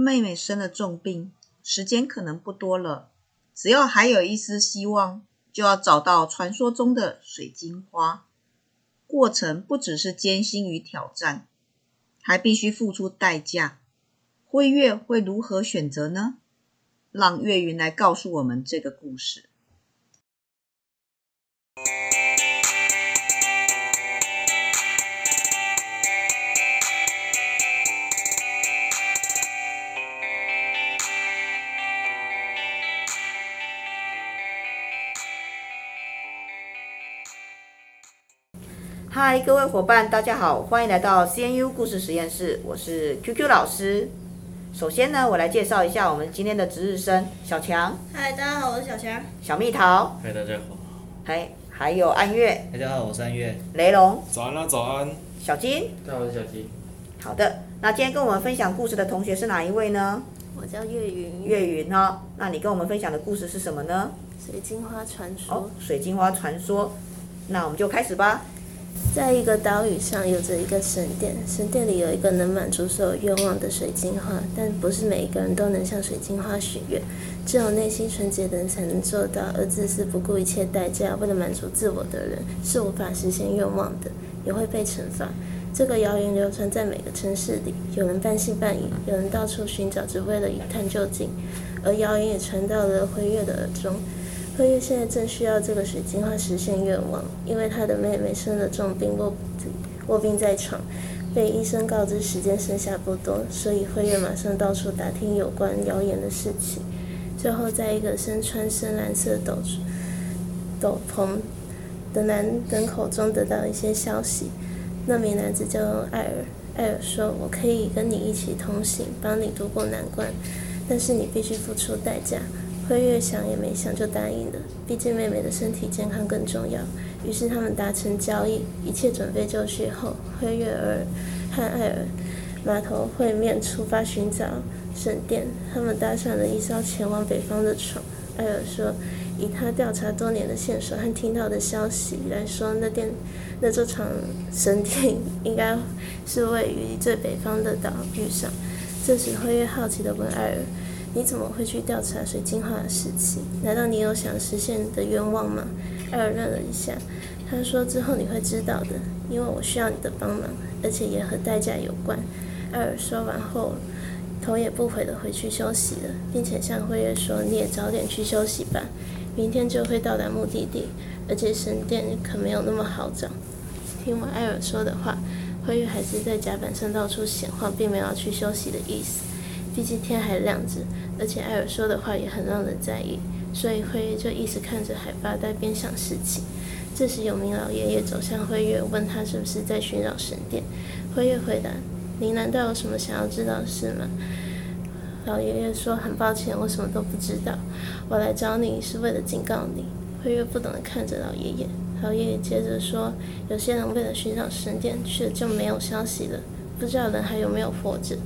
妹妹生了重病，时间可能不多了。只要还有一丝希望，就要找到传说中的水晶花。过程不只是艰辛与挑战，还必须付出代价。辉月会如何选择呢？让月云来告诉我们这个故事。嗨，各位伙伴，大家好，欢迎来到 CNU 故事实验室，我是 QQ 老师。首先呢，我来介绍一下我们今天的值日生小强。嗨，大家好，我是小强。小蜜桃。嗨，大家好。嗨，还有安月。大家好，我是安月。雷龙。早安啦，早安。小金。大家好，我是小金。好的，那今天跟我们分享故事的同学是哪一位呢？我叫岳云。岳云哦，那你跟我们分享的故事是什么呢？水晶花传说。哦，水晶花传说。那我们就开始吧。在一个岛屿上，有着一个神殿，神殿里有一个能满足所有愿望的水晶花，但不是每一个人都能向水晶花许愿，只有内心纯洁的人才能做到。而自私不顾一切代价为了满足自我的人，是无法实现愿望的，也会被惩罚。这个谣言流传在每个城市里，有人半信半疑，有人到处寻找，只为了一探究竟。而谣言也传到了辉月的耳中。辉月现在正需要这个水晶花实现愿望，因为他的妹妹生了重病，卧卧病在床，被医生告知时间剩下不多，所以辉月马上到处打听有关谣言的事情。最后，在一个身穿深蓝色斗斗篷的男人口中得到一些消息。那名男子叫艾尔，艾尔说：“我可以跟你一起同行，帮你度过难关，但是你必须付出代价。”辉月想也没想就答应了，毕竟妹妹的身体健康更重要。于是他们达成交易，一切准备就绪后，辉月儿和艾尔码头会面，出发寻找神殿。他们搭上了一艘前往北方的船。艾尔说，以他调查多年的线索和听到的消息来说，那殿那座场神殿应该是位于最北方的岛屿上。这时辉月好奇地问艾尔。你怎么会去调查水晶花的事情？难道你有想实现的愿望吗？艾尔愣了一下，他说：“之后你会知道的，因为我需要你的帮忙，而且也和代价有关。”艾尔说完后，头也不回的回去休息了，并且向辉月说：“你也早点去休息吧，明天就会到达目的地，而且神殿可没有那么好找。”听完艾尔说的话，辉月还是在甲板上到处闲晃，并没有要去休息的意思。毕竟天还亮着，而且艾尔说的话也很让人在意，所以辉月就一直看着海发呆，边想事情。这时有名老爷爷走向辉月，问他是不是在寻找神殿。辉月回答：“您难道有什么想要知道的事吗？”老爷爷说：“很抱歉，我什么都不知道。我来找你是为了警告你。”辉月不懂地看着老爷爷。老爷爷接着说：“有些人为了寻找神殿，却就没有消息了，不知道人还有没有活着。”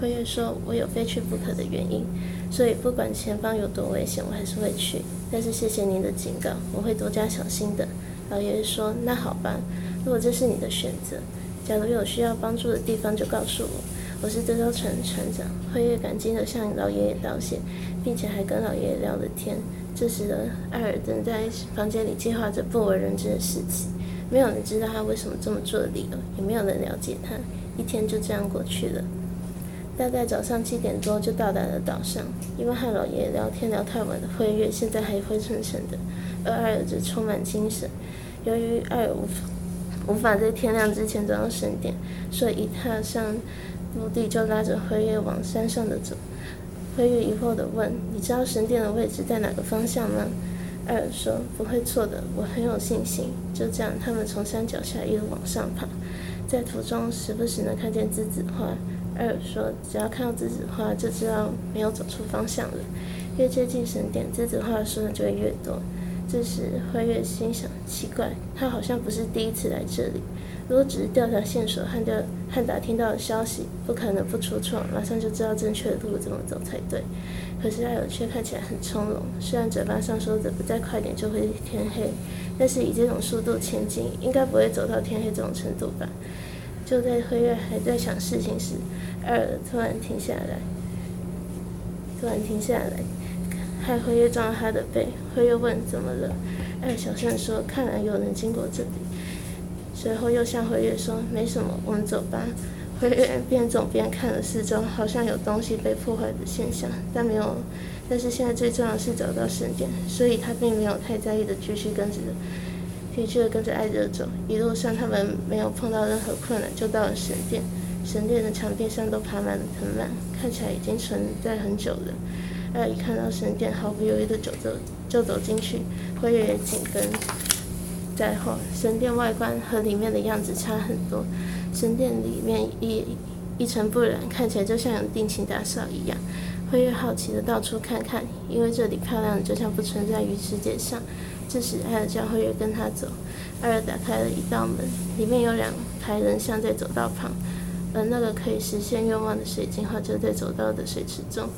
辉月说：“我有非去不可的原因，所以不管前方有多危险，我还是会去。但是谢谢您的警告，我会多加小心的。”老爷爷说：“那好吧，如果这是你的选择，假如有需要帮助的地方，就告诉我。我是这艘船的船长。”辉月感激地向老爷爷道谢，并且还跟老爷爷聊了天。这时的艾尔登在房间里计划着不为人知的事情，没有人知道他为什么这么做的理由，也没有人了解他。一天就这样过去了。大概早上七点多就到达了岛上，因为和老爷爷聊天聊太晚的辉月现在还昏沉沉的，而艾尔则充满精神。由于艾尔无无法在天亮之前找到神殿，所以一踏上陆地就拉着辉月往山上的走。辉月疑惑地问：“你知道神殿的位置在哪个方向吗？”艾尔说：“不会错的，我很有信心。”就这样，他们从山脚下一路往上爬，在途中时不时能看见栀子花。艾尔说：“只要看到栀子花，就知道没有走错方向了。越接近神殿，栀子花的数量就会越多。”这时，辉月心想：奇怪，他好像不是第一次来这里。如果只是调查线索和调和打听到的消息，不可能不出错，马上就知道正确的路怎么走才对。可是艾尔却看起来很从容，虽然嘴巴上说着不再快点就会天黑，但是以这种速度前进，应该不会走到天黑这种程度吧？就在辉月还在想事情时，艾尔突然停下来，突然停下来，害辉月撞到他的背。辉月问怎么了？艾尔小声说：“看来有人经过这里。”随后又向辉月说：“没什么，我们走吧。”辉月边走边看了。四周，好像有东西被破坏的现象，但没有。但是现在最重要的是找到神殿，所以他并没有太在意的继续跟着，继续的跟着艾尔走。一路上他们没有碰到任何困难，就到了神殿。神殿的墙壁上都爬满了藤蔓，看起来已经存在很久了。艾尔一看到神殿，毫不犹豫的走走就走进去，辉月也紧跟在后。神殿外观和里面的样子差很多，神殿里面一一尘不染，看起来就像有定期打扫一样。辉月好奇的到处看看，因为这里漂亮的就像不存在于世界上。这时，艾尔叫辉月跟他走。艾尔打开了一道门，里面有两排人像在走道旁。而那个可以实现愿望的水晶花就在走道的水池中。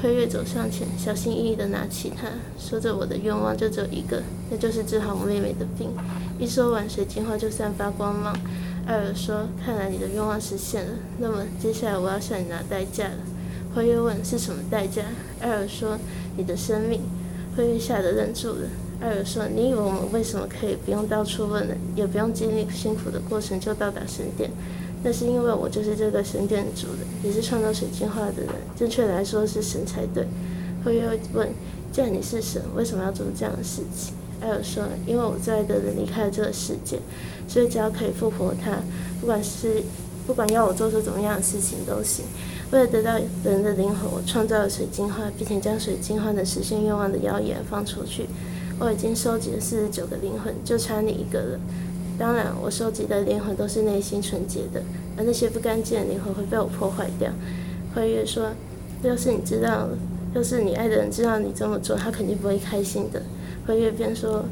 辉月走上前，小心翼翼地拿起它，说着：“我的愿望就只有一个，那就是治好我妹妹的病。”一说完，水晶花就散发光芒。艾尔说：“看来你的愿望实现了。那么接下来我要向你拿代价了。”辉月问：“是什么代价？”艾尔说：“你的生命。”辉月吓得愣住了。艾尔说：“你以为我们为什么可以不用到处问人，也不用经历辛苦的过程就到达神殿？”那是因为我就是这个神殿主人，也是创造水晶花的人。正确来说是神才对。辉月问：“既然你是神，为什么要做这样的事情？”艾尔说：“因为我最爱的人离开了这个世界，所以只要可以复活他，不管是不管要我做出怎么样的事情都行。为了得到人的灵魂，我创造了水晶花，并且将水晶花能实现愿望的谣言放出去。我已经收集了四十九个灵魂，就差你一个了。”当然，我收集的灵魂都是内心纯洁的，而那些不干净的灵魂会被我破坏掉。辉月说：“要是你知道，要是你爱的人知道你这么做，他肯定不会开心的。”辉月边说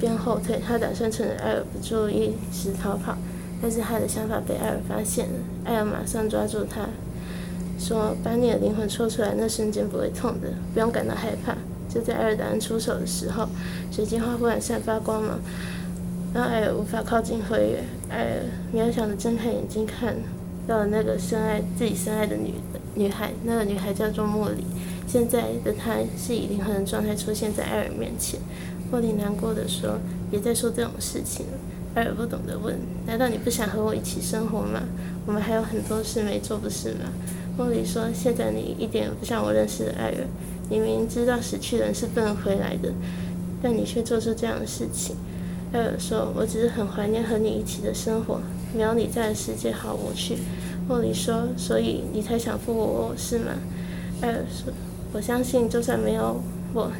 边后退，他打算趁着艾尔不注意时逃跑，但是他的想法被艾尔发现了。艾尔马上抓住他，说：“把你的灵魂抽出来，那瞬间不会痛的，不用感到害怕。”就在艾尔打算出手的时候，水晶花忽然散发光芒。让艾尔无法靠近辉月，艾尔渺小的睁开眼睛，看到了那个深爱自己深爱的女女孩。那个女孩叫做茉莉，现在的她是以灵魂的状态出现在艾尔面前。茉莉难过的说：“别再说这种事情了。”艾尔不懂得问：“难道你不想和我一起生活吗？我们还有很多事没做，不是吗？”茉莉说：“现在你一点不像我认识的艾尔，你明明知道死去的人是不能回来的，但你却做出这样的事情。”艾尔说：“我只是很怀念和你一起的生活，没有你在的世界好无趣。”莫里说：“所以你才想复活我，是吗？”艾尔说：“我相信，就算没有我，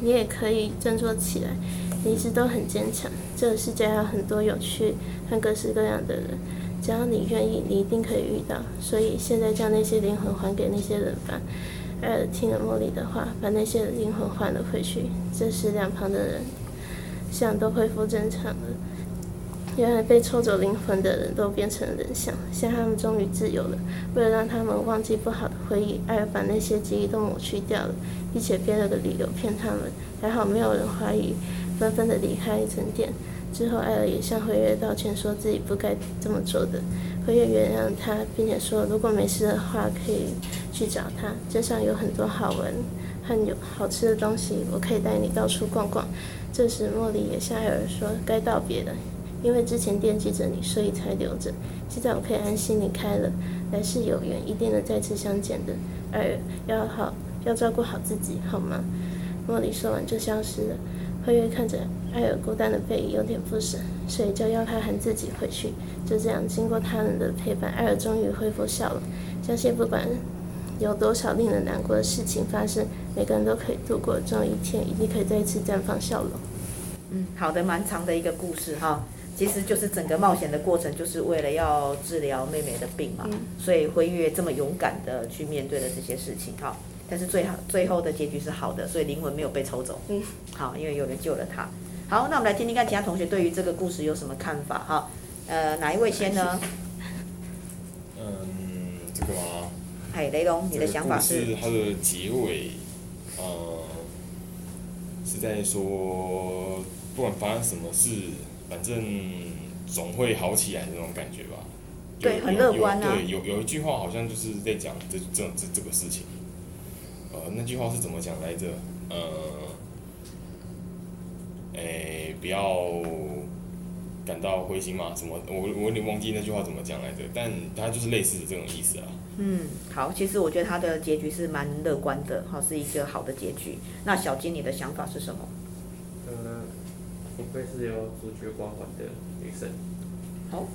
你也可以振作起来。你一直都很坚强。这个世界还有很多有趣和各式各样的人，只要你愿意，你一定可以遇到。所以现在将那些灵魂还给那些人吧。”艾尔听了茉莉的话，把那些灵魂换了回去。这时，两旁的人。像都恢复正常了。原来被抽走灵魂的人都变成了人像，现在他们终于自由了。为了让他们忘记不好的回忆，艾尔把那些记忆都抹去掉了，并且编了个理由骗他们。还好没有人怀疑，纷纷的离开神殿。之后，艾尔也向辉月道歉，说自己不该这么做的。辉月原谅他，并且说如果没事的话，可以去找他。街上有很多好玩和有好吃的东西，我可以带你到处逛逛。这时，茉莉也向艾尔说：“该道别了，因为之前惦记着你，所以才留着。现在我可以安心离开了，来世有缘，一定能再次相见的。艾尔，要好，要照顾好自己，好吗？”茉莉说完就消失了。辉月看着艾尔孤单的背影，有点不舍，所以就要他喊自己回去。就这样，经过他人的陪伴，艾尔终于恢复笑容。相信不管有多少令人难过的事情发生，每个人都可以度过这一天，一定可以再次绽放笑容。嗯，好的，蛮长的一个故事哈，其实就是整个冒险的过程，就是为了要治疗妹妹的病嘛，嗯、所以辉月这么勇敢的去面对了这些事情哈，但是最好最后的结局是好的，所以灵魂没有被抽走，嗯，好，因为有人救了他。好，那我们来听听看其他同学对于这个故事有什么看法哈？呃，哪一位先呢？嗯，这个吗？哎，雷龙，你的想法是？是它的结尾，呃，是在说，不管发生什么事，反正总会好起来的那种感觉吧。对，很乐观啊。对，有有一句话好像就是在讲这这这这个事情。呃，那句话是怎么讲来着？呃，哎、欸，不要感到灰心嘛？什么？我我有点忘记那句话怎么讲来着，但它就是类似的这种意思啊。嗯，好，其实我觉得它的结局是蛮乐观的，哈，是一个好的结局。那小金，你的想法是什么？呃，不愧是有主角光环的女生。好。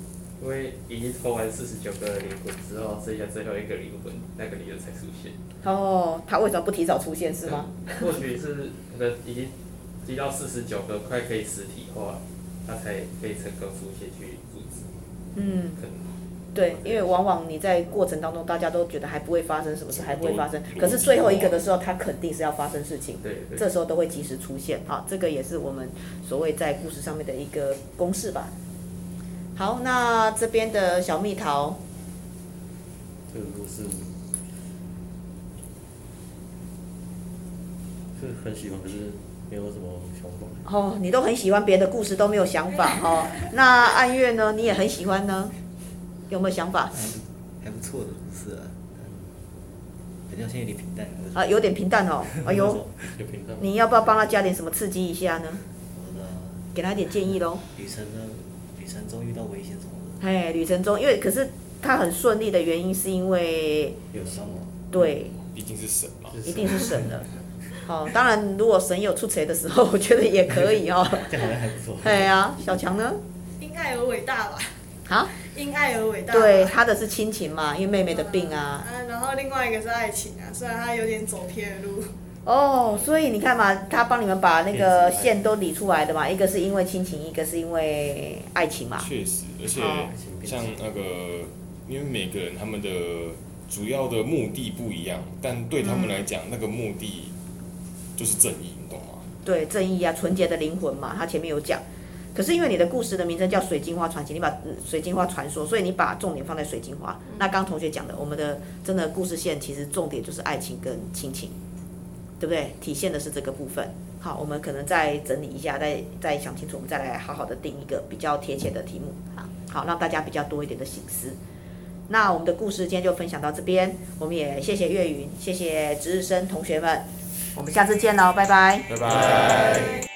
因为已经抽完四十九个灵魂之后，剩下最后一个灵魂，那个理由才出现。哦，他为什么不提早出现是吗？或许是可能已经提到四十九个，快可以实体化，他才可以成功出现去阻止。嗯，可能对，因为往往你在过程当中，大家都觉得还不会发生什么事，还不会发生。可是最后一个的时候，他肯定是要发生事情。对对。这时候都会及时出现，好，这个也是我们所谓在故事上面的一个公式吧。好，那这边的小蜜桃，这个故事是很喜欢，可是没有什么想法。哦，你都很喜欢别的故事，都没有想法哦。那暗月呢？你也很喜欢呢？有没有想法？还不错的故事啊，好像现在有点平淡。啊，有点平淡哦。哎呦。你要不要帮他加点什么刺激一下呢？给他一点建议喽。旅程呢？旅程中遇到危险什么的？哎，旅程中，因为可是他很顺利的原因是因为有伤亡。对，毕竟是神嘛。一定是神的。好，当然如果神有出错的时候，我觉得也可以哦。这样好像还不错。哎呀，小强呢？因爱而伟大吧。啊？因爱而伟大。对，他的是亲情嘛，因为妹妹的病啊。嗯，然后另外一个是爱情啊，虽然他有点走偏路。哦，所以你看嘛，他帮你们把那个线都理出来的嘛，一个是因为亲情，一个是因为爱情嘛。确实，而且像那个，因为每个人他们的主要的目的不一样，但对他们来讲，嗯、那个目的就是正义，你懂吗？对，正义啊，纯洁的灵魂嘛，他前面有讲。可是因为你的故事的名称叫《水晶花传奇》，你把水晶花传说，所以你把重点放在水晶花。那刚同学讲的，我们的真的故事线其实重点就是爱情跟亲情。对不对？体现的是这个部分。好，我们可能再整理一下，再再想清楚，我们再来好好的定一个比较贴切的题目。好，好，让大家比较多一点的心思。那我们的故事今天就分享到这边，我们也谢谢岳云，谢谢值日生同学们，我们下次见喽，拜拜。拜拜。